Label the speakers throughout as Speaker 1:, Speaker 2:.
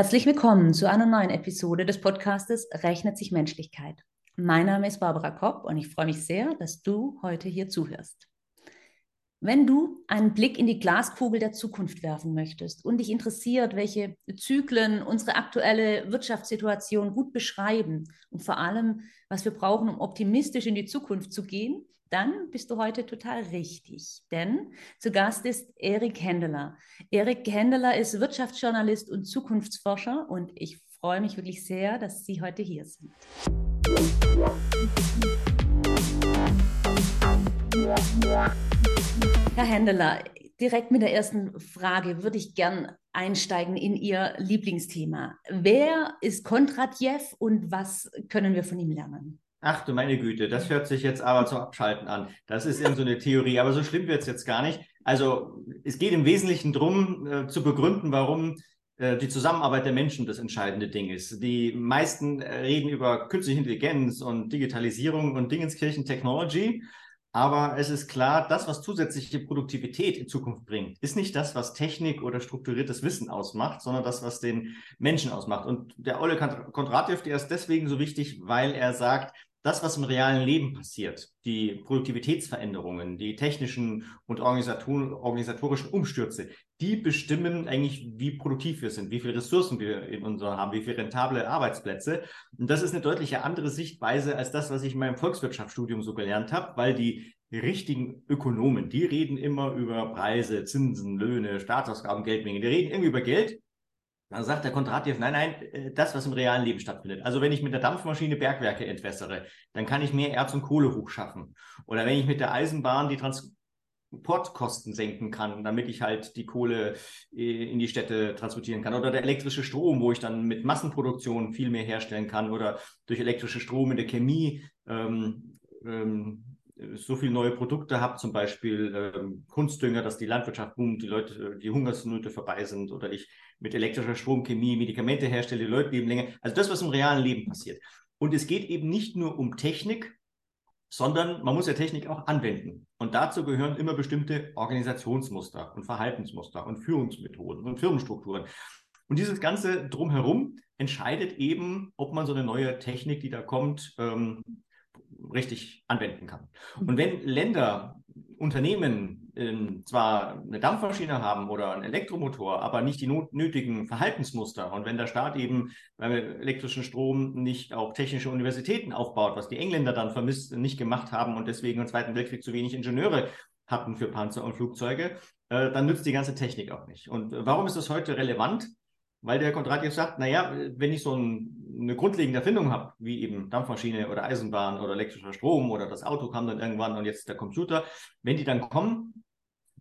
Speaker 1: Herzlich willkommen zu einer neuen Episode des Podcastes Rechnet sich Menschlichkeit. Mein Name ist Barbara Kopp und ich freue mich sehr, dass du heute hier zuhörst. Wenn du einen Blick in die Glaskugel der Zukunft werfen möchtest und dich interessiert, welche Zyklen unsere aktuelle Wirtschaftssituation gut beschreiben und vor allem, was wir brauchen, um optimistisch in die Zukunft zu gehen, dann bist du heute total richtig. Denn zu Gast ist Erik Händeler. Erik Händeler ist Wirtschaftsjournalist und Zukunftsforscher und ich freue mich wirklich sehr, dass Sie heute hier sind. Herr Händeler, direkt mit der ersten Frage würde ich gern einsteigen in Ihr Lieblingsthema. Wer ist Kondratjew und was können wir von ihm lernen?
Speaker 2: Ach du meine Güte, das hört sich jetzt aber zum Abschalten an. Das ist eben so eine Theorie, aber so schlimm wird es jetzt gar nicht. Also es geht im Wesentlichen darum, äh, zu begründen, warum äh, die Zusammenarbeit der Menschen das entscheidende Ding ist. Die meisten äh, reden über künstliche Intelligenz und Digitalisierung und Dingenskirchen Technology. Aber es ist klar, das, was zusätzliche Produktivität in Zukunft bringt, ist nicht das, was Technik oder strukturiertes Wissen ausmacht, sondern das, was den Menschen ausmacht. Und der Olle Kondratjew, der ist deswegen so wichtig, weil er sagt, das, was im realen Leben passiert, die Produktivitätsveränderungen, die technischen und organisatorischen Umstürze, die bestimmen eigentlich, wie produktiv wir sind, wie viele Ressourcen wir in unserer haben, wie viele rentable Arbeitsplätze. Und das ist eine deutliche andere Sichtweise als das, was ich in meinem Volkswirtschaftsstudium so gelernt habe, weil die richtigen Ökonomen, die reden immer über Preise, Zinsen, Löhne, Staatsausgaben, Geldmengen, die reden irgendwie über Geld dann sagt der Kontratjew, nein, nein, äh, das, was im realen Leben stattfindet. Also wenn ich mit der Dampfmaschine Bergwerke entwässere, dann kann ich mehr Erz und Kohle hochschaffen. Oder wenn ich mit der Eisenbahn die Transportkosten senken kann, damit ich halt die Kohle äh, in die Städte transportieren kann. Oder der elektrische Strom, wo ich dann mit Massenproduktion viel mehr herstellen kann. Oder durch elektrische Strom in der Chemie ähm, ähm, so viele neue Produkte habe, zum Beispiel ähm, Kunstdünger, dass die Landwirtschaft boomt, die Leute, die Hungersnöte vorbei sind oder ich mit elektrischer Stromchemie Medikamente herstelle, die Leute leben länger. Also das, was im realen Leben passiert. Und es geht eben nicht nur um Technik, sondern man muss ja Technik auch anwenden. Und dazu gehören immer bestimmte Organisationsmuster und Verhaltensmuster und Führungsmethoden und Firmenstrukturen. Und dieses Ganze drumherum entscheidet eben, ob man so eine neue Technik, die da kommt, ähm, richtig anwenden kann. Und wenn Länder, Unternehmen äh, zwar eine Dampfmaschine haben oder einen Elektromotor, aber nicht die nötigen Verhaltensmuster und wenn der Staat eben beim elektrischen Strom nicht auch technische Universitäten aufbaut, was die Engländer dann vermisst nicht gemacht haben und deswegen im Zweiten Weltkrieg zu wenig Ingenieure hatten für Panzer und Flugzeuge, äh, dann nützt die ganze Technik auch nicht. Und warum ist das heute relevant? weil der Kondratjew sagt, naja, wenn ich so ein, eine grundlegende Erfindung habe, wie eben Dampfmaschine oder Eisenbahn oder elektrischer Strom oder das Auto kam dann irgendwann und jetzt der Computer, wenn die dann kommen,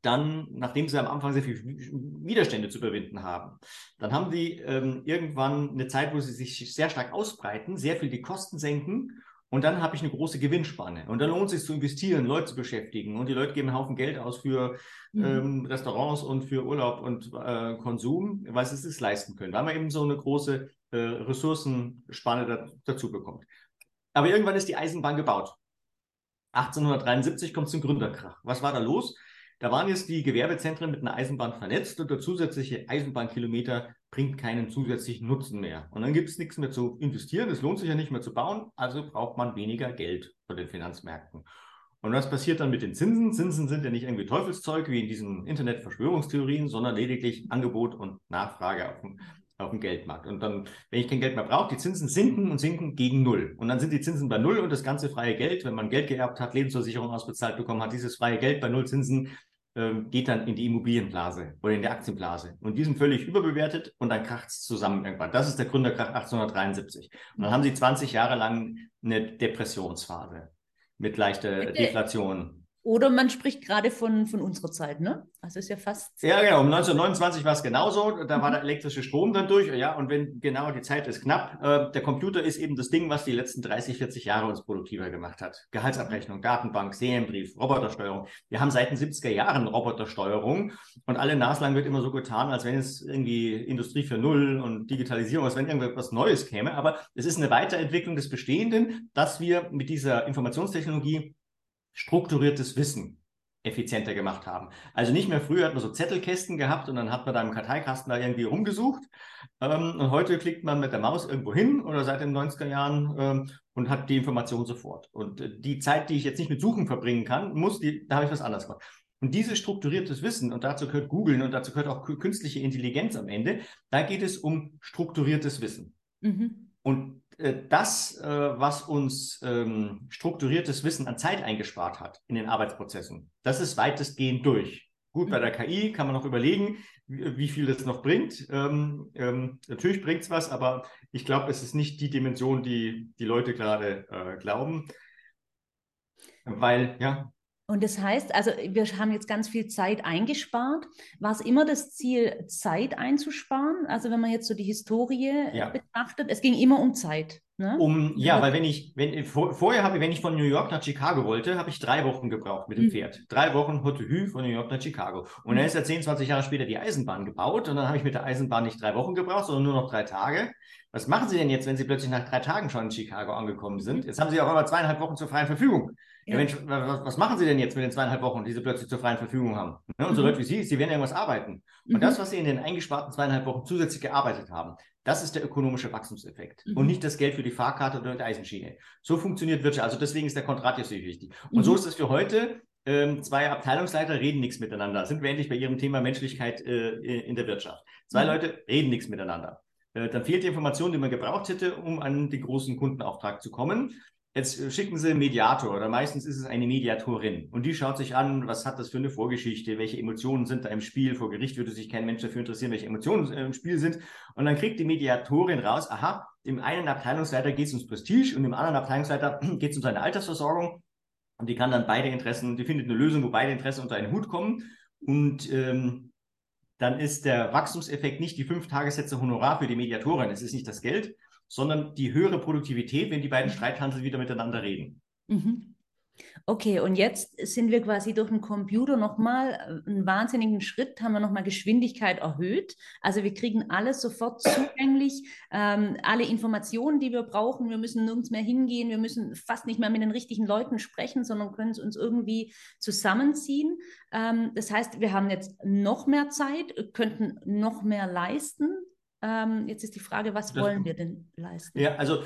Speaker 2: dann, nachdem sie am Anfang sehr viel Widerstände zu überwinden haben, dann haben die ähm, irgendwann eine Zeit, wo sie sich sehr stark ausbreiten, sehr viel die Kosten senken und dann habe ich eine große Gewinnspanne. Und dann lohnt es sich zu investieren, Leute zu beschäftigen. Und die Leute geben einen Haufen Geld aus für mhm. ähm, Restaurants und für Urlaub und äh, Konsum, weil sie es sich leisten können. Weil man eben so eine große äh, Ressourcenspanne da, dazu bekommt. Aber irgendwann ist die Eisenbahn gebaut. 1873 kommt es zum Gründerkrach. Was war da los? Da waren jetzt die Gewerbezentren mit einer Eisenbahn vernetzt und der zusätzliche Eisenbahnkilometer bringt keinen zusätzlichen Nutzen mehr. Und dann gibt es nichts mehr zu investieren, es lohnt sich ja nicht mehr zu bauen, also braucht man weniger Geld von den Finanzmärkten. Und was passiert dann mit den Zinsen? Zinsen sind ja nicht irgendwie Teufelszeug wie in diesen Internet-Verschwörungstheorien, sondern lediglich Angebot und Nachfrage auf dem, auf dem Geldmarkt. Und dann, wenn ich kein Geld mehr brauche, die Zinsen sinken und sinken gegen Null. Und dann sind die Zinsen bei Null und das ganze freie Geld, wenn man Geld geerbt hat, Lebensversicherung ausbezahlt bekommen hat, dieses freie Geld bei Null Zinsen ähm, geht dann in die Immobilienblase oder in die Aktienblase. Und die sind völlig überbewertet und dann kracht es zusammen irgendwann. Das ist der Gründerkrach 1873. Und dann haben sie 20 Jahre lang eine Depressionsphase mit leichter Deflation.
Speaker 1: Oder man spricht gerade von, von unserer Zeit, ne? Also ist ja fast.
Speaker 2: Ja, genau. Um 1929 war es genauso. Da war der elektrische Strom dann durch. Ja, und wenn genau die Zeit ist knapp, äh, der Computer ist eben das Ding, was die letzten 30, 40 Jahre uns produktiver gemacht hat. Gehaltsabrechnung, Datenbank, Serienbrief, Robotersteuerung. Wir haben seit den 70er Jahren Robotersteuerung und alle naslang wird immer so getan, als wenn es irgendwie Industrie für Null und Digitalisierung, als wenn irgendwas Neues käme. Aber es ist eine Weiterentwicklung des Bestehenden, dass wir mit dieser Informationstechnologie strukturiertes Wissen effizienter gemacht haben. Also nicht mehr früher hat man so Zettelkästen gehabt und dann hat man da im Karteikasten da irgendwie rumgesucht. Ähm, und heute klickt man mit der Maus irgendwo hin oder seit den 90er Jahren ähm, und hat die Information sofort. Und äh, die Zeit, die ich jetzt nicht mit Suchen verbringen kann, muss, die, da habe ich was anderes gemacht. Und dieses strukturiertes Wissen, und dazu gehört Googlen und dazu gehört auch künstliche Intelligenz am Ende, da geht es um strukturiertes Wissen. Mhm. Und das, äh, was uns ähm, strukturiertes Wissen an Zeit eingespart hat in den Arbeitsprozessen, das ist weitestgehend durch. Gut, bei der KI kann man noch überlegen, wie, wie viel das noch bringt. Ähm, ähm, natürlich bringt es was, aber ich glaube, es ist nicht die Dimension, die die Leute gerade äh, glauben. Weil, ja,
Speaker 1: und das heißt, also wir haben jetzt ganz viel Zeit eingespart. War es immer das Ziel, Zeit einzusparen? Also wenn man jetzt so die Historie ja. betrachtet, es ging immer um Zeit.
Speaker 2: Ne? Um, ja, weil wenn ich, wenn, vor, vorher habe wenn ich von New York nach Chicago wollte, habe ich drei Wochen gebraucht mit dem mhm. Pferd. Drei Wochen Haute Hü von New York nach Chicago. Und mhm. dann ist ja 10, 20 Jahre später die Eisenbahn gebaut und dann habe ich mit der Eisenbahn nicht drei Wochen gebraucht, sondern nur noch drei Tage. Was machen Sie denn jetzt, wenn Sie plötzlich nach drei Tagen schon in Chicago angekommen sind? Jetzt haben Sie auch immer zweieinhalb Wochen zur freien Verfügung. Ja. Mensch, was, machen Sie denn jetzt mit den zweieinhalb Wochen, die Sie plötzlich zur freien Verfügung haben? Ne? Und so mhm. Leute wie Sie, Sie werden irgendwas arbeiten. Und mhm. das, was Sie in den eingesparten zweieinhalb Wochen zusätzlich gearbeitet haben, das ist der ökonomische Wachstumseffekt mhm. und nicht das Geld für die Fahrkarte oder die Eisenschiene. So funktioniert Wirtschaft. Also deswegen ist der Kontrat jetzt so wichtig. Und mhm. so ist es für heute. Ähm, zwei Abteilungsleiter reden nichts miteinander. Sind wir endlich bei Ihrem Thema Menschlichkeit äh, in der Wirtschaft. Zwei mhm. Leute reden nichts miteinander. Äh, dann fehlt die Information, die man gebraucht hätte, um an den großen Kundenauftrag zu kommen. Jetzt äh, schicken Sie einen Mediator oder meistens ist es eine Mediatorin und die schaut sich an, was hat das für eine Vorgeschichte, welche Emotionen sind da im Spiel. Vor Gericht würde sich kein Mensch dafür interessieren, welche Emotionen äh, im Spiel sind. Und dann kriegt die Mediatorin raus, aha, dem einen Abteilungsleiter geht es ums Prestige und dem anderen Abteilungsleiter geht es um seine Altersversorgung. Und die kann dann beide Interessen, die findet eine Lösung, wo beide Interessen unter einen Hut kommen. Und ähm, dann ist der Wachstumseffekt nicht die fünf Tagessätze Honorar für die Mediatorin, es ist nicht das Geld, sondern die höhere Produktivität, wenn die beiden mhm. Streithansel wieder miteinander reden.
Speaker 1: Mhm. Okay, und jetzt sind wir quasi durch den Computer nochmal äh, einen wahnsinnigen Schritt, haben wir nochmal Geschwindigkeit erhöht. Also wir kriegen alles sofort zugänglich, ähm, alle Informationen, die wir brauchen. Wir müssen nirgends mehr hingehen, wir müssen fast nicht mehr mit den richtigen Leuten sprechen, sondern können es uns irgendwie zusammenziehen. Ähm, das heißt, wir haben jetzt noch mehr Zeit, könnten noch mehr leisten. Ähm, jetzt ist die Frage, was wollen wir denn leisten?
Speaker 2: Ja, also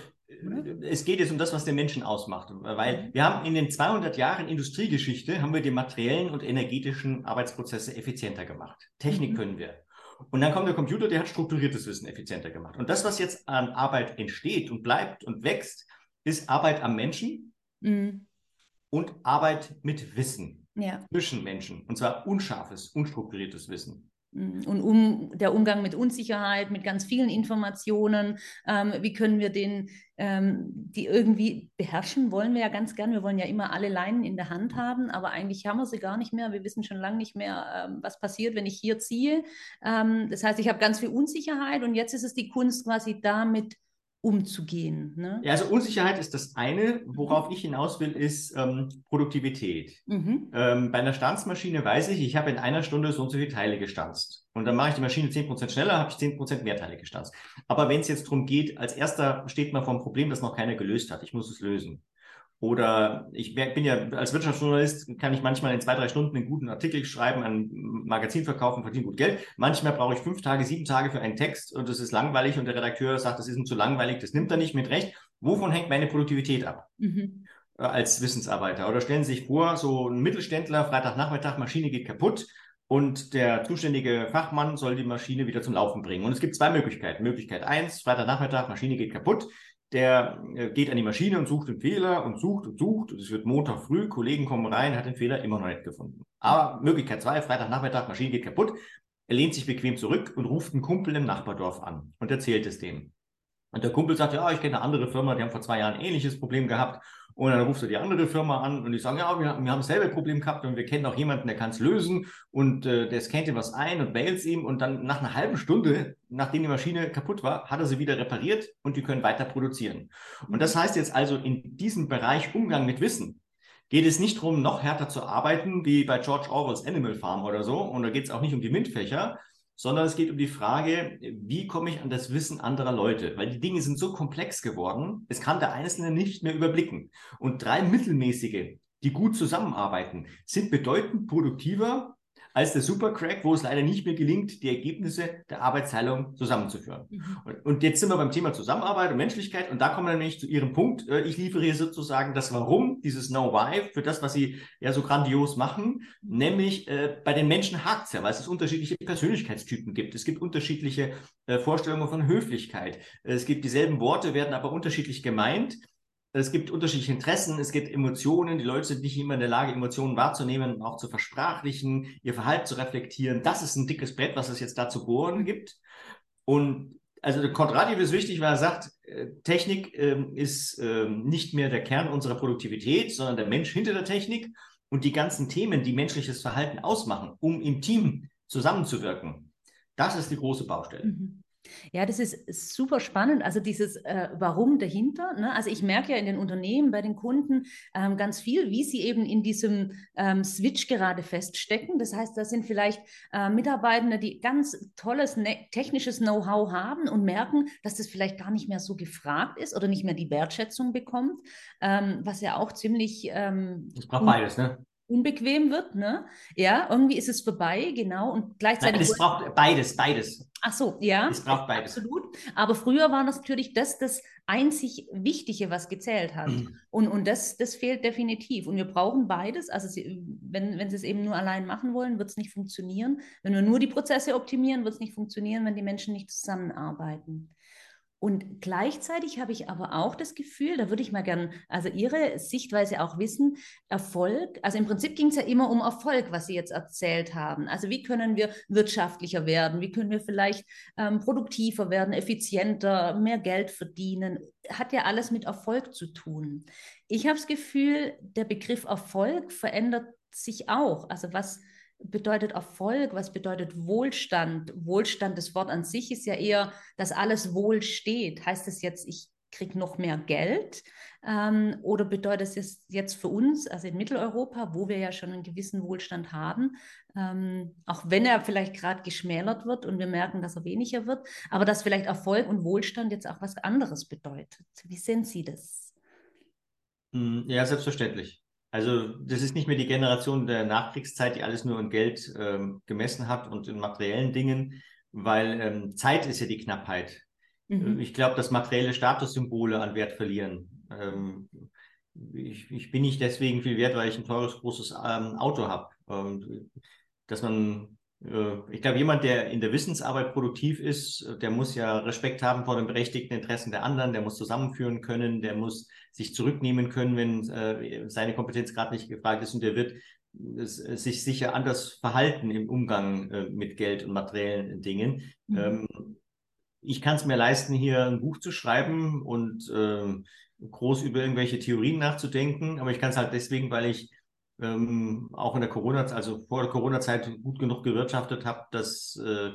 Speaker 2: es geht jetzt um das, was den Menschen ausmacht. Weil mhm. wir haben in den 200 Jahren Industriegeschichte, haben wir die materiellen und energetischen Arbeitsprozesse effizienter gemacht. Technik mhm. können wir. Und dann kommt der Computer, der hat strukturiertes Wissen effizienter gemacht. Und das, was jetzt an Arbeit entsteht und bleibt und wächst, ist Arbeit am Menschen mhm. und Arbeit mit Wissen ja. zwischen Menschen. Und zwar unscharfes, unstrukturiertes Wissen.
Speaker 1: Mm, und um, der Umgang mit Unsicherheit, mit ganz vielen Informationen, ähm, wie können wir den, ähm, die irgendwie beherrschen, wollen wir ja ganz gern. Wir wollen ja immer alle Leinen in der Hand haben, aber eigentlich haben wir sie gar nicht mehr. Wir wissen schon lange nicht mehr, ähm, was passiert, wenn ich hier ziehe. Ähm, das heißt, ich habe ganz viel Unsicherheit und jetzt ist es die Kunst, quasi damit umzugehen. Ne?
Speaker 2: Ja, also Unsicherheit ist das eine. Worauf ich hinaus will, ist ähm, Produktivität. Mhm. Ähm, bei einer Stanzmaschine weiß ich, ich habe in einer Stunde so und so viele Teile gestanzt. Und dann mache ich die Maschine 10% schneller, habe ich 10% mehr Teile gestanzt. Aber wenn es jetzt darum geht, als erster steht man vor einem Problem, das noch keiner gelöst hat. Ich muss es lösen. Oder ich bin ja als Wirtschaftsjournalist, kann ich manchmal in zwei, drei Stunden einen guten Artikel schreiben, ein Magazin verkaufen, verdiene gut Geld. Manchmal brauche ich fünf Tage, sieben Tage für einen Text und das ist langweilig und der Redakteur sagt, das ist ihm zu langweilig, das nimmt er nicht mit Recht. Wovon hängt meine Produktivität ab? Mhm. Äh, als Wissensarbeiter. Oder stellen Sie sich vor, so ein Mittelständler, Freitagnachmittag, Maschine geht kaputt und der zuständige Fachmann soll die Maschine wieder zum Laufen bringen. Und es gibt zwei Möglichkeiten. Möglichkeit eins, Freitagnachmittag, Maschine geht kaputt der äh, geht an die Maschine und sucht den Fehler und sucht und sucht. Es wird Montag früh, Kollegen kommen rein, hat den Fehler immer noch nicht gefunden. Aber Möglichkeit zwei, Freitagnachmittag, Maschine geht kaputt. Er lehnt sich bequem zurück und ruft einen Kumpel im Nachbardorf an und erzählt es dem. Und der Kumpel sagt, ja, ich kenne eine andere Firma, die haben vor zwei Jahren ein ähnliches Problem gehabt. Und dann ruft er die andere Firma an und die sagen, ja, wir, wir haben dasselbe Problem gehabt und wir kennen auch jemanden, der kann es lösen und äh, der scannt ihm was ein und mails ihm und dann nach einer halben Stunde, nachdem die Maschine kaputt war, hat er sie wieder repariert und die können weiter produzieren. Und das heißt jetzt also in diesem Bereich Umgang mit Wissen, geht es nicht darum, noch härter zu arbeiten, wie bei George Orwells Animal Farm oder so. Und da geht es auch nicht um die MINT-Fächer, sondern es geht um die Frage, wie komme ich an das Wissen anderer Leute? Weil die Dinge sind so komplex geworden, es kann der Einzelne nicht mehr überblicken. Und drei mittelmäßige, die gut zusammenarbeiten, sind bedeutend produktiver als der Supercrack, wo es leider nicht mehr gelingt, die Ergebnisse der Arbeitsteilung zusammenzuführen. Mhm. Und, und, jetzt sind wir beim Thema Zusammenarbeit und Menschlichkeit und da kommen wir nämlich zu Ihrem Punkt. Äh, ich liefere hier sozusagen das Warum, dieses Know-Why für das, was Sie ja so grandios machen, nämlich äh, bei den Menschen hakt es ja, weil es unterschiedliche Persönlichkeitstypen gibt. Es gibt unterschiedliche äh, Vorstellungen von Höflichkeit. Es gibt dieselben Worte, werden aber unterschiedlich gemeint es gibt unterschiedliche Interessen, es gibt Emotionen, die Leute sind nicht immer in der Lage, Emotionen wahrzunehmen und auch zu versprachlichen, ihr Verhalten zu reflektieren. Das ist ein dickes Brett, was es jetzt da zu bohren gibt. Und also der Kondrativ ist wichtig, weil er sagt, äh, Technik äh, ist äh, nicht mehr der Kern unserer Produktivität, sondern der Mensch hinter der Technik und die ganzen Themen, die menschliches Verhalten ausmachen, um im Team zusammenzuwirken. Das ist die große Baustelle. Mhm.
Speaker 1: Ja, das ist super spannend. Also dieses äh, Warum dahinter. Ne? Also ich merke ja in den Unternehmen, bei den Kunden ähm, ganz viel, wie sie eben in diesem ähm, Switch gerade feststecken. Das heißt, da sind vielleicht äh, Mitarbeitende, die ganz tolles ne technisches Know-how haben und merken, dass das vielleicht gar nicht mehr so gefragt ist oder nicht mehr die Wertschätzung bekommt, ähm, was ja auch ziemlich...
Speaker 2: Ähm, das braucht beides, ne?
Speaker 1: Unbequem wird, ne? Ja, irgendwie ist es vorbei, genau. Und gleichzeitig.
Speaker 2: Nein, es braucht beides, beides.
Speaker 1: Ach so, ja.
Speaker 2: Es braucht beides.
Speaker 1: Absolut. Aber früher war das natürlich das, das einzig Wichtige, was gezählt hat. Mhm. Und, und das, das fehlt definitiv. Und wir brauchen beides. Also, wenn, wenn Sie es eben nur allein machen wollen, wird es nicht funktionieren. Wenn wir nur die Prozesse optimieren, wird es nicht funktionieren, wenn die Menschen nicht zusammenarbeiten. Und gleichzeitig habe ich aber auch das Gefühl, da würde ich mal gerne, also Ihre Sichtweise auch wissen, Erfolg, also im Prinzip ging es ja immer um Erfolg, was Sie jetzt erzählt haben. Also wie können wir wirtschaftlicher werden? Wie können wir vielleicht ähm, produktiver werden, effizienter, mehr Geld verdienen? Hat ja alles mit Erfolg zu tun. Ich habe das Gefühl, der Begriff Erfolg verändert sich auch. Also was bedeutet Erfolg? Was bedeutet Wohlstand? Wohlstand, das Wort an sich ist ja eher, dass alles wohl steht. Heißt es jetzt, ich kriege noch mehr Geld? Ähm, oder bedeutet es jetzt für uns, also in Mitteleuropa, wo wir ja schon einen gewissen Wohlstand haben, ähm, auch wenn er vielleicht gerade geschmälert wird und wir merken, dass er weniger wird, aber dass vielleicht Erfolg und Wohlstand jetzt auch was anderes bedeutet. Wie sehen Sie das?
Speaker 2: Hm, ja, selbstverständlich. Also das ist nicht mehr die Generation der Nachkriegszeit, die alles nur in Geld ähm, gemessen hat und in materiellen Dingen, weil ähm, Zeit ist ja die Knappheit. Mhm. Ich glaube, dass materielle Statussymbole an Wert verlieren. Ähm, ich, ich, bin nicht deswegen viel wert, weil ich ein teures, großes ähm, Auto habe. dass man äh, ich glaube, jemand, der in der Wissensarbeit produktiv ist, der muss ja Respekt haben vor den berechtigten Interessen der anderen, der muss zusammenführen können, der muss sich zurücknehmen können, wenn äh, seine Kompetenz gerade nicht gefragt ist und der wird sich sicher anders verhalten im Umgang äh, mit Geld und materiellen Dingen. Mhm. Ähm, ich kann es mir leisten, hier ein Buch zu schreiben und äh, groß über irgendwelche Theorien nachzudenken, aber ich kann es halt deswegen, weil ich ähm, auch in der Corona, also vor der Corona-Zeit gut genug gewirtschaftet habe, dass äh,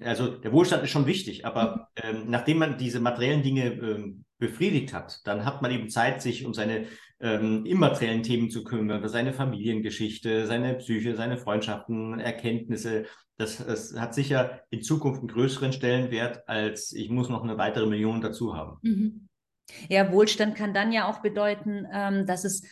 Speaker 2: also der Wohlstand ist schon wichtig, aber ähm, nachdem man diese materiellen Dinge ähm, befriedigt hat, dann hat man eben Zeit, sich um seine ähm, immateriellen Themen zu kümmern, seine Familiengeschichte, seine Psyche, seine Freundschaften, Erkenntnisse. Das, das hat sicher in Zukunft einen größeren Stellenwert, als ich muss noch eine weitere Million dazu haben. Mhm.
Speaker 1: Ja, Wohlstand kann dann ja auch bedeuten, ähm, dass es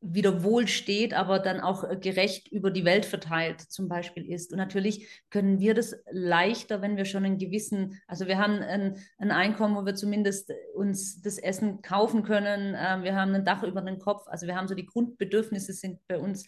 Speaker 1: wieder wohl steht, aber dann auch äh, gerecht über die Welt verteilt zum Beispiel ist. Und natürlich können wir das leichter, wenn wir schon einen gewissen, also wir haben ein, ein Einkommen, wo wir zumindest uns das Essen kaufen können, äh, wir haben ein Dach über den Kopf, also wir haben so die Grundbedürfnisse sind bei uns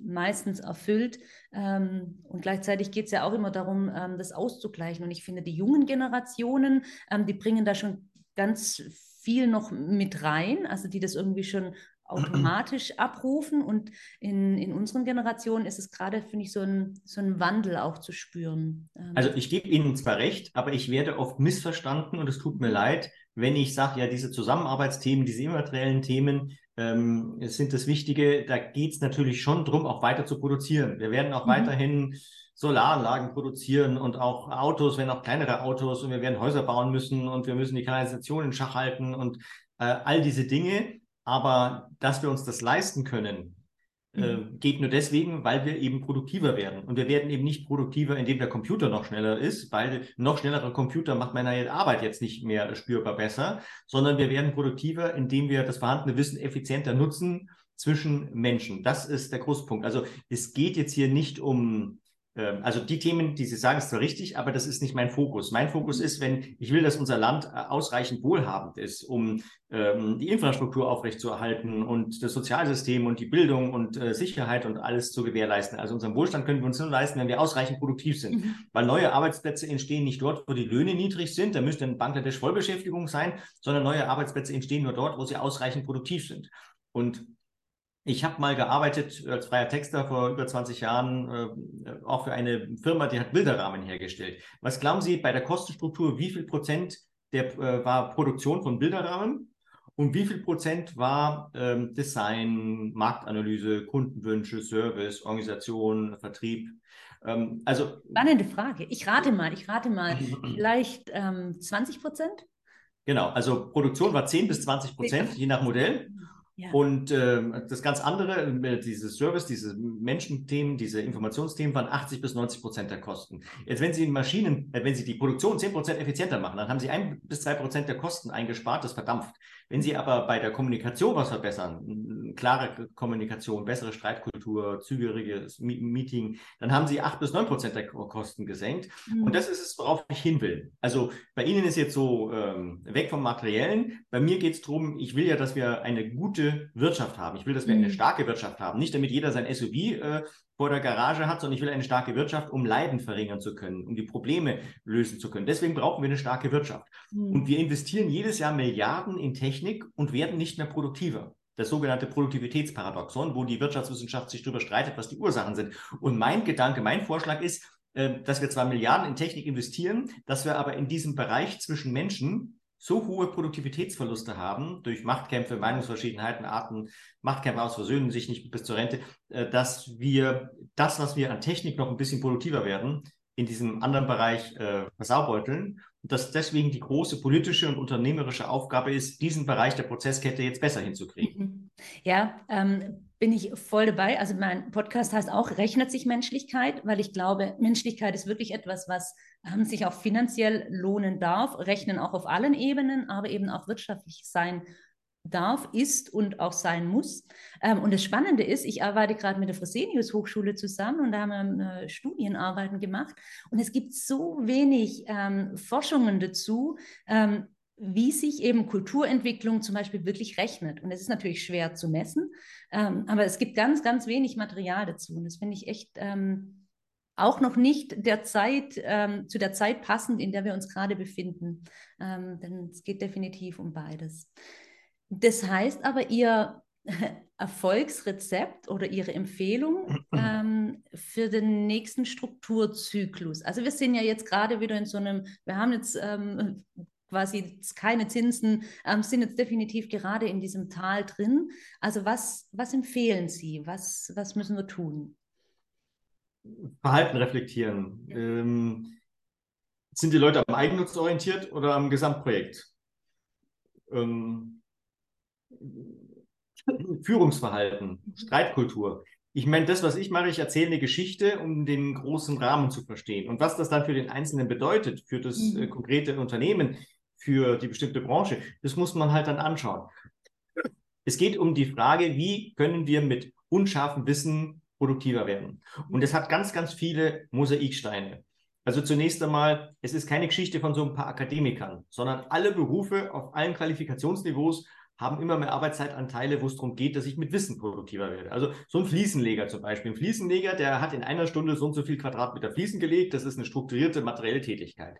Speaker 1: meistens erfüllt. Ähm, und gleichzeitig geht es ja auch immer darum, ähm, das auszugleichen. Und ich finde, die jungen Generationen, ähm, die bringen da schon ganz viel noch mit rein, also die das irgendwie schon automatisch abrufen. Und in, in unseren Generationen ist es gerade, finde ich, so ein, so ein Wandel auch zu spüren.
Speaker 2: Ähm, also ich gebe Ihnen zwar recht, aber ich werde oft missverstanden und es tut mir leid, wenn ich sage, ja, diese Zusammenarbeitsthemen, diese immateriellen Themen ähm, sind das Wichtige. Da geht es natürlich schon darum, auch weiter zu produzieren. Wir werden auch mhm. weiterhin Solaranlagen produzieren und auch Autos, wenn auch kleinere Autos und wir werden Häuser bauen müssen und wir müssen die Kanalisation in Schach halten und äh, all diese Dinge. Aber dass wir uns das leisten können, äh, mhm. geht nur deswegen, weil wir eben produktiver werden. Und wir werden eben nicht produktiver, indem der Computer noch schneller ist, weil noch schnellerer Computer macht meine Arbeit jetzt nicht mehr spürbar besser, sondern wir werden produktiver, indem wir das vorhandene Wissen effizienter nutzen zwischen Menschen. Das ist der große Punkt. Also es geht jetzt hier nicht um also die Themen, die Sie sagen, ist zwar richtig, aber das ist nicht mein Fokus. Mein Fokus ist, wenn ich will, dass unser Land äh, ausreichend wohlhabend ist, um ähm, die Infrastruktur aufrechtzuerhalten und das Sozialsystem und die Bildung und äh, Sicherheit und alles zu gewährleisten. Also unseren Wohlstand können wir uns nur leisten, wenn wir ausreichend produktiv sind. Mhm. Weil neue Arbeitsplätze entstehen nicht dort, wo die Löhne niedrig sind, da müsste in Bangladesch Vollbeschäftigung sein, sondern neue Arbeitsplätze entstehen nur dort, wo sie ausreichend produktiv sind. Und ich habe mal gearbeitet als freier Texter vor über 20 Jahren, äh, auch für eine Firma, die hat Bilderrahmen hergestellt. Was glauben Sie bei der Kostenstruktur, wie viel Prozent der, äh, war Produktion von Bilderrahmen und wie viel Prozent war ähm, Design, Marktanalyse, Kundenwünsche, Service, Organisation, Vertrieb?
Speaker 1: Ähm, also spannende Frage. Ich rate mal, ich rate mal, vielleicht ähm, 20 Prozent?
Speaker 2: Genau, also Produktion war 10 bis 20 Prozent, je nach Modell. Ja. Und äh, das ganz andere, äh, diese Service, diese Menschenthemen, diese Informationsthemen waren 80 bis 90 Prozent der Kosten. Jetzt, wenn Sie in Maschinen, äh, wenn Sie die Produktion 10 Prozent effizienter machen, dann haben Sie ein bis zwei Prozent der Kosten eingespart, das verdampft. Wenn Sie aber bei der Kommunikation was verbessern, klare Kommunikation, bessere Streitkultur, zügiges Meeting, dann haben Sie acht bis neun Prozent der Kosten gesenkt. Mhm. Und das ist es, worauf ich hin will. Also bei Ihnen ist jetzt so ähm, weg vom Materiellen. Bei mir geht es darum, ich will ja, dass wir eine gute Wirtschaft haben. Ich will, dass wir mhm. eine starke Wirtschaft haben. Nicht damit jeder sein SUV äh, vor der Garage hat, sondern ich will eine starke Wirtschaft, um Leiden verringern zu können, um die Probleme lösen zu können. Deswegen brauchen wir eine starke Wirtschaft. Mhm. Und wir investieren jedes Jahr Milliarden in Technik und werden nicht mehr produktiver. Das sogenannte Produktivitätsparadoxon, wo die Wirtschaftswissenschaft sich darüber streitet, was die Ursachen sind. Und mein Gedanke, mein Vorschlag ist, äh, dass wir zwar Milliarden in Technik investieren, dass wir aber in diesem Bereich zwischen Menschen so hohe Produktivitätsverluste haben durch Machtkämpfe, Meinungsverschiedenheiten, Arten, Machtkämpfe aus Versöhnen sich nicht bis zur Rente, äh, dass wir das, was wir an Technik noch ein bisschen produktiver werden, in diesem anderen Bereich äh, versaubeuteln und dass deswegen die große politische und unternehmerische Aufgabe ist, diesen Bereich der Prozesskette jetzt besser hinzukriegen.
Speaker 1: Ja, ähm, bin ich voll dabei. Also mein Podcast heißt auch, rechnet sich Menschlichkeit, weil ich glaube, Menschlichkeit ist wirklich etwas, was ähm, sich auch finanziell lohnen darf, rechnen auch auf allen Ebenen, aber eben auch wirtschaftlich sein darf, ist und auch sein muss. Ähm, und das Spannende ist, ich arbeite gerade mit der Fresenius Hochschule zusammen und da haben wir äh, Studienarbeiten gemacht. Und es gibt so wenig ähm, Forschungen dazu, ähm, wie sich eben Kulturentwicklung zum Beispiel wirklich rechnet. Und es ist natürlich schwer zu messen, ähm, aber es gibt ganz, ganz wenig Material dazu. Und das finde ich echt ähm, auch noch nicht der Zeit, ähm, zu der Zeit passend, in der wir uns gerade befinden. Ähm, denn es geht definitiv um beides. Das heißt aber, Ihr Erfolgsrezept oder Ihre Empfehlung ähm, für den nächsten Strukturzyklus. Also wir sind ja jetzt gerade wieder in so einem, wir haben jetzt ähm, quasi keine Zinsen, ähm, sind jetzt definitiv gerade in diesem Tal drin. Also was, was empfehlen Sie? Was, was müssen wir tun?
Speaker 2: Verhalten reflektieren. Ja. Ähm, sind die Leute am Eigennutz orientiert oder am Gesamtprojekt? Ähm, Führungsverhalten, Streitkultur. Ich meine, das, was ich mache, ich erzähle eine Geschichte, um den großen Rahmen zu verstehen. Und was das dann für den Einzelnen bedeutet, für das mhm. äh, konkrete Unternehmen, für die bestimmte Branche, das muss man halt dann anschauen. Es geht um die Frage, wie können wir mit unscharfem Wissen produktiver werden. Und es hat ganz, ganz viele Mosaiksteine. Also zunächst einmal, es ist keine Geschichte von so ein paar Akademikern, sondern alle Berufe auf allen Qualifikationsniveaus haben immer mehr Arbeitszeitanteile, wo es darum geht, dass ich mit Wissen produktiver werde. Also so ein Fliesenleger zum Beispiel. Ein Fliesenleger, der hat in einer Stunde so und so viel Quadratmeter Fliesen gelegt. Das ist eine strukturierte materielle Tätigkeit.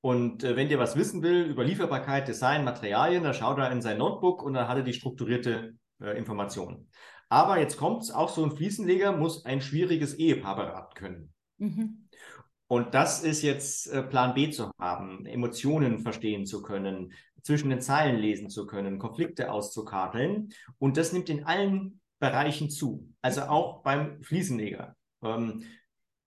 Speaker 2: Und äh, wenn der was wissen will über Lieferbarkeit, Design, Materialien, dann schaut er in sein Notebook und dann hat er die strukturierte äh, Information. Aber jetzt kommt es, auch so ein Fliesenleger muss ein schwieriges Ehepaar beraten können. Mhm. Und das ist jetzt äh, Plan B zu haben, Emotionen verstehen zu können, zwischen den Zeilen lesen zu können, Konflikte auszukarteln. Und das nimmt in allen Bereichen zu, also auch beim Fliesenleger. Ähm,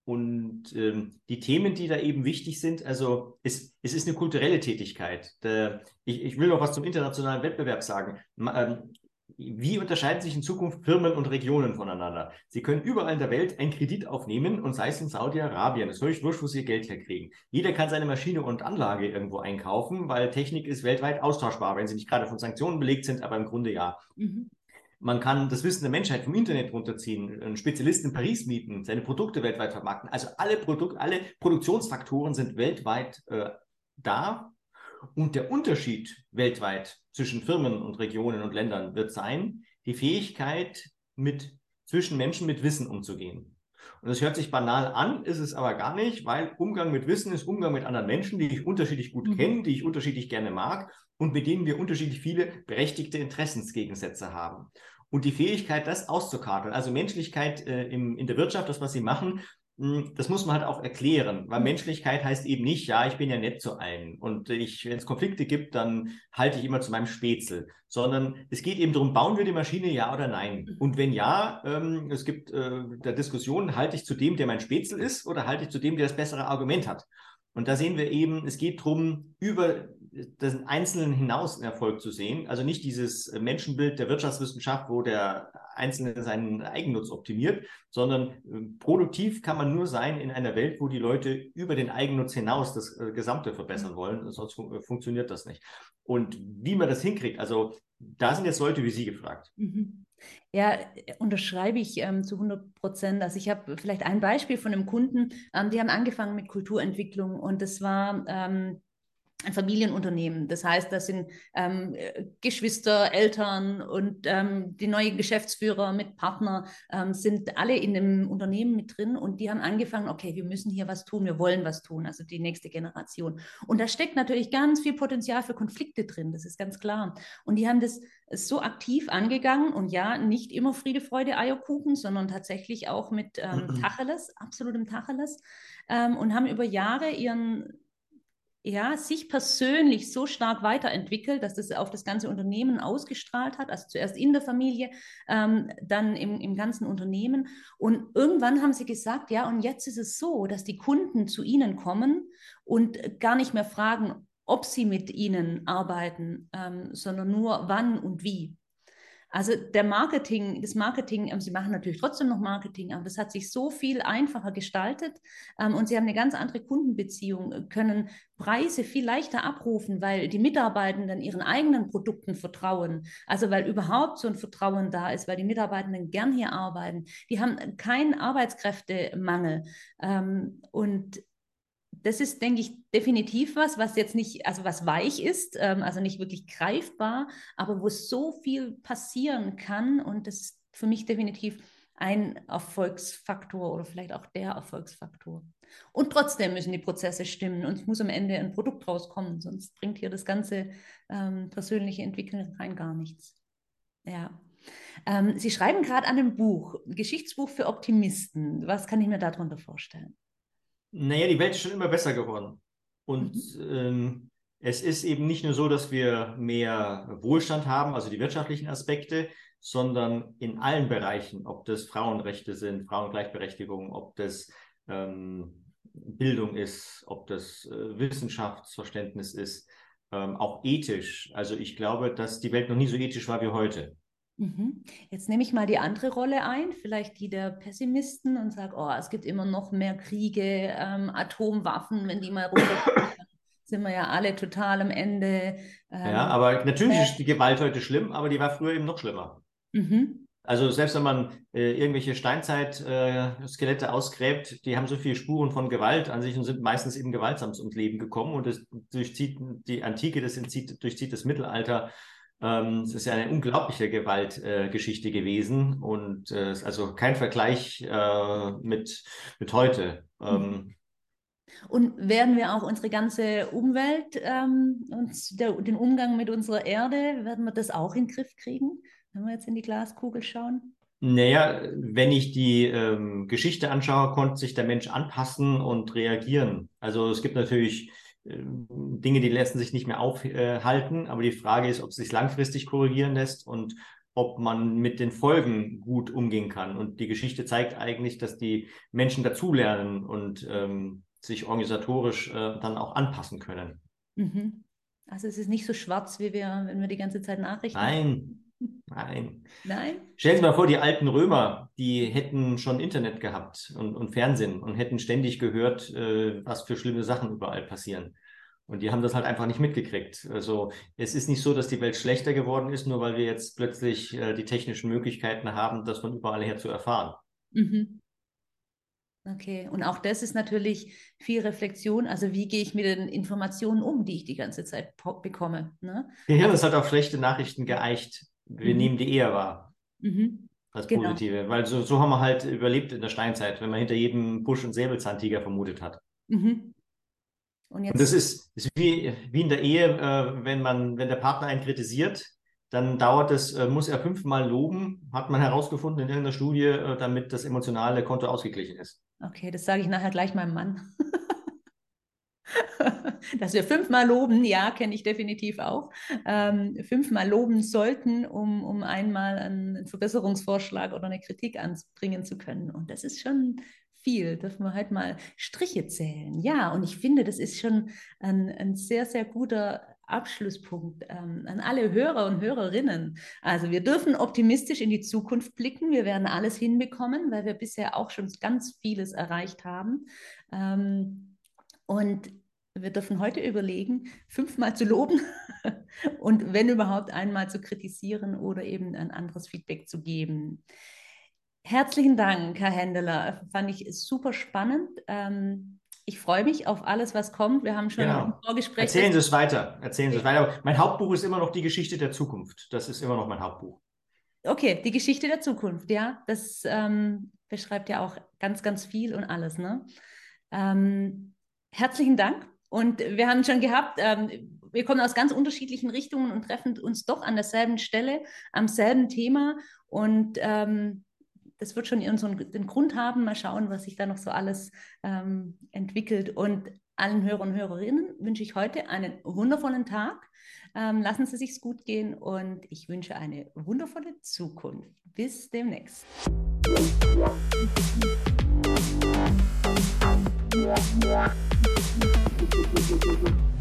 Speaker 2: und ähm, die Themen, die da eben wichtig sind, also es, es ist eine kulturelle Tätigkeit. Der, ich, ich will noch was zum internationalen Wettbewerb sagen. Ähm, wie unterscheiden sich in Zukunft Firmen und Regionen voneinander? Sie können überall in der Welt einen Kredit aufnehmen und sei es in Saudi-Arabien. Es ist völlig wurscht, wo Sie Ihr Geld herkriegen. Jeder kann seine Maschine und Anlage irgendwo einkaufen, weil Technik ist weltweit austauschbar, wenn sie nicht gerade von Sanktionen belegt sind, aber im Grunde ja. Mhm. Man kann das Wissen der Menschheit vom Internet runterziehen, einen Spezialisten in Paris mieten, seine Produkte weltweit vermarkten. Also alle, Produk alle Produktionsfaktoren sind weltweit äh, da. Und der Unterschied weltweit zwischen Firmen und Regionen und Ländern wird sein, die Fähigkeit, mit zwischen Menschen mit Wissen umzugehen. Und das hört sich banal an, ist es aber gar nicht, weil Umgang mit Wissen ist Umgang mit anderen Menschen, die ich unterschiedlich gut mhm. kenne, die ich unterschiedlich gerne mag und mit denen wir unterschiedlich viele berechtigte Interessensgegensätze haben. Und die Fähigkeit, das auszukarteln, also Menschlichkeit äh, im, in der Wirtschaft, das, was sie machen, hm, das muss man halt auch erklären, weil mhm. Menschlichkeit heißt eben nicht, ja, ich bin ja nett zu allen und ich, wenn es Konflikte gibt, dann halte ich immer zu meinem Spätzle, sondern es geht eben darum, bauen wir die Maschine ja oder nein? Mhm. Und wenn ja, ähm, es gibt äh, der Diskussion, halte ich zu dem, der mein Spätzle ist oder halte ich zu dem, der das bessere Argument hat? Und da sehen wir eben, es geht darum, über den Einzelnen hinaus einen Erfolg zu sehen. Also nicht dieses Menschenbild der Wirtschaftswissenschaft, wo der Einzelne seinen Eigennutz optimiert, sondern äh, produktiv kann man nur sein in einer Welt, wo die Leute über den Eigennutz hinaus das äh, Gesamte verbessern wollen. Sonst fun äh, funktioniert das nicht. Und wie man das hinkriegt, also da sind jetzt Leute wie Sie gefragt. Mhm.
Speaker 1: Ja, unterschreibe ich ähm, zu 100 Prozent. Also ich habe vielleicht ein Beispiel von einem Kunden, ähm, die haben angefangen mit Kulturentwicklung und das war ähm, ein Familienunternehmen. Das heißt, das sind ähm, Geschwister, Eltern und ähm, die neuen Geschäftsführer mit Partner ähm, sind alle in dem Unternehmen mit drin und die haben angefangen, okay, wir müssen hier was tun, wir wollen was tun, also die nächste Generation. Und da steckt natürlich ganz viel Potenzial für Konflikte drin, das ist ganz klar. Und die haben das so aktiv angegangen und ja, nicht immer Friede, Freude, Eierkuchen, sondern tatsächlich auch mit ähm, mhm. Tacheles, absolutem Tacheles ähm, und haben über Jahre ihren ja, sich persönlich so stark weiterentwickelt, dass das auf das ganze Unternehmen ausgestrahlt hat. Also zuerst in der Familie, ähm, dann im, im ganzen Unternehmen. Und irgendwann haben sie gesagt, ja, und jetzt ist es so, dass die Kunden zu ihnen kommen und gar nicht mehr fragen, ob sie mit ihnen arbeiten, ähm, sondern nur wann und wie. Also der Marketing, das Marketing, ähm, sie machen natürlich trotzdem noch Marketing, aber das hat sich so viel einfacher gestaltet ähm, und sie haben eine ganz andere Kundenbeziehung, äh, können Preise viel leichter abrufen, weil die Mitarbeitenden ihren eigenen Produkten vertrauen. Also weil überhaupt so ein Vertrauen da ist, weil die Mitarbeitenden gern hier arbeiten. Die haben keinen Arbeitskräftemangel. Ähm, und das ist, denke ich, definitiv was, was jetzt nicht, also was weich ist, ähm, also nicht wirklich greifbar, aber wo so viel passieren kann. Und das ist für mich definitiv ein Erfolgsfaktor oder vielleicht auch der Erfolgsfaktor. Und trotzdem müssen die Prozesse stimmen und es muss am Ende ein Produkt rauskommen, sonst bringt hier das ganze ähm, persönliche Entwickeln rein gar nichts. Ja. Ähm, Sie schreiben gerade an einem Buch, Geschichtsbuch für Optimisten. Was kann ich mir darunter vorstellen?
Speaker 2: Naja, die Welt ist schon immer besser geworden. Und mhm. ähm, es ist eben nicht nur so, dass wir mehr Wohlstand haben, also die wirtschaftlichen Aspekte, sondern in allen Bereichen, ob das Frauenrechte sind, Frauengleichberechtigung, ob das ähm, Bildung ist, ob das äh, Wissenschaftsverständnis ist, ähm, auch ethisch. Also ich glaube, dass die Welt noch nie so ethisch war wie heute.
Speaker 1: Mhm. Jetzt nehme ich mal die andere Rolle ein, vielleicht die der Pessimisten und sage, oh, es gibt immer noch mehr Kriege, ähm, Atomwaffen, wenn die mal runterkommen, sind wir ja alle total am Ende.
Speaker 2: Ähm, ja, aber natürlich äh, ist die Gewalt heute schlimm, aber die war früher eben noch schlimmer. Mhm. Also selbst wenn man äh, irgendwelche Steinzeit-Skelette äh, ausgräbt, die haben so viele Spuren von Gewalt an sich und sind meistens eben gewaltsam ums Leben gekommen und das durchzieht die Antike, das entzieht, durchzieht das Mittelalter es ist ja eine unglaubliche Gewaltgeschichte äh, gewesen und äh, also kein Vergleich äh, mit, mit heute. Ähm,
Speaker 1: und werden wir auch unsere ganze Umwelt ähm, und der, den Umgang mit unserer Erde, werden wir das auch in den Griff kriegen, wenn wir jetzt in die Glaskugel schauen?
Speaker 2: Naja, wenn ich die ähm, Geschichte anschaue, konnte sich der Mensch anpassen und reagieren. Also es gibt natürlich Dinge, die lassen sich nicht mehr aufhalten. Aber die Frage ist, ob es sich langfristig korrigieren lässt und ob man mit den Folgen gut umgehen kann. Und die Geschichte zeigt eigentlich, dass die Menschen dazulernen und ähm, sich organisatorisch äh, dann auch anpassen können.
Speaker 1: Mhm. Also es ist nicht so schwarz, wie wir, wenn wir die ganze Zeit Nachrichten.
Speaker 2: Nein, Nein. Nein? Stellen Sie mal vor, die alten Römer, die hätten schon Internet gehabt und, und Fernsehen und hätten ständig gehört, äh, was für schlimme Sachen überall passieren. Und die haben das halt einfach nicht mitgekriegt. Also es ist nicht so, dass die Welt schlechter geworden ist, nur weil wir jetzt plötzlich äh, die technischen Möglichkeiten haben, das von überall her zu erfahren. Mhm.
Speaker 1: Okay, und auch das ist natürlich viel Reflexion. Also wie gehe ich mit den Informationen um, die ich die ganze Zeit bekomme? Ne?
Speaker 2: Gehirn also, ist halt auf schlechte Nachrichten geeicht. Wir mhm. nehmen die eher wahr. Mhm. Das genau. Positive. Weil so, so haben wir halt überlebt in der Steinzeit, wenn man hinter jedem Busch einen Säbelzahntiger vermutet hat. Mhm. Und, jetzt... und, das ist, ist wie, wie in der Ehe, äh, wenn man, wenn der Partner einen kritisiert, dann dauert es, äh, muss er fünfmal loben, hat man herausgefunden in irgendeiner Studie, äh, damit das emotionale Konto ausgeglichen ist.
Speaker 1: Okay, das sage ich nachher gleich meinem Mann. Dass wir fünfmal loben, ja, kenne ich definitiv auch. Ähm, fünfmal loben sollten, um, um einmal einen Verbesserungsvorschlag oder eine Kritik anbringen zu können. Und das ist schon viel, dürfen wir halt mal Striche zählen. Ja, und ich finde, das ist schon ein, ein sehr, sehr guter Abschlusspunkt ähm, an alle Hörer und Hörerinnen. Also wir dürfen optimistisch in die Zukunft blicken. Wir werden alles hinbekommen, weil wir bisher auch schon ganz vieles erreicht haben. Ähm, und wir dürfen heute überlegen, fünfmal zu loben und wenn überhaupt einmal zu kritisieren oder eben ein anderes Feedback zu geben. Herzlichen Dank, Herr Händeler. Fand ich super spannend. Ähm, ich freue mich auf alles, was kommt. Wir haben schon genau.
Speaker 2: ein Vorgespräch. Erzählen Sie es weiter. Erzählen Sie es weiter. Mein Hauptbuch ist immer noch die Geschichte der Zukunft. Das ist immer noch mein Hauptbuch.
Speaker 1: Okay, die Geschichte der Zukunft, ja. Das ähm, beschreibt ja auch ganz, ganz viel und alles. Ne? Ähm, herzlichen Dank. Und wir haben schon gehabt, ähm, wir kommen aus ganz unterschiedlichen Richtungen und treffen uns doch an derselben Stelle, am selben Thema. Und ähm, das wird schon ihren, den Grund haben. Mal schauen, was sich da noch so alles ähm, entwickelt. Und allen Hörern und Hörerinnen wünsche ich heute einen wundervollen Tag. Ähm, lassen Sie sich's gut gehen und ich wünsche eine wundervolle Zukunft. Bis demnächst. Thank you.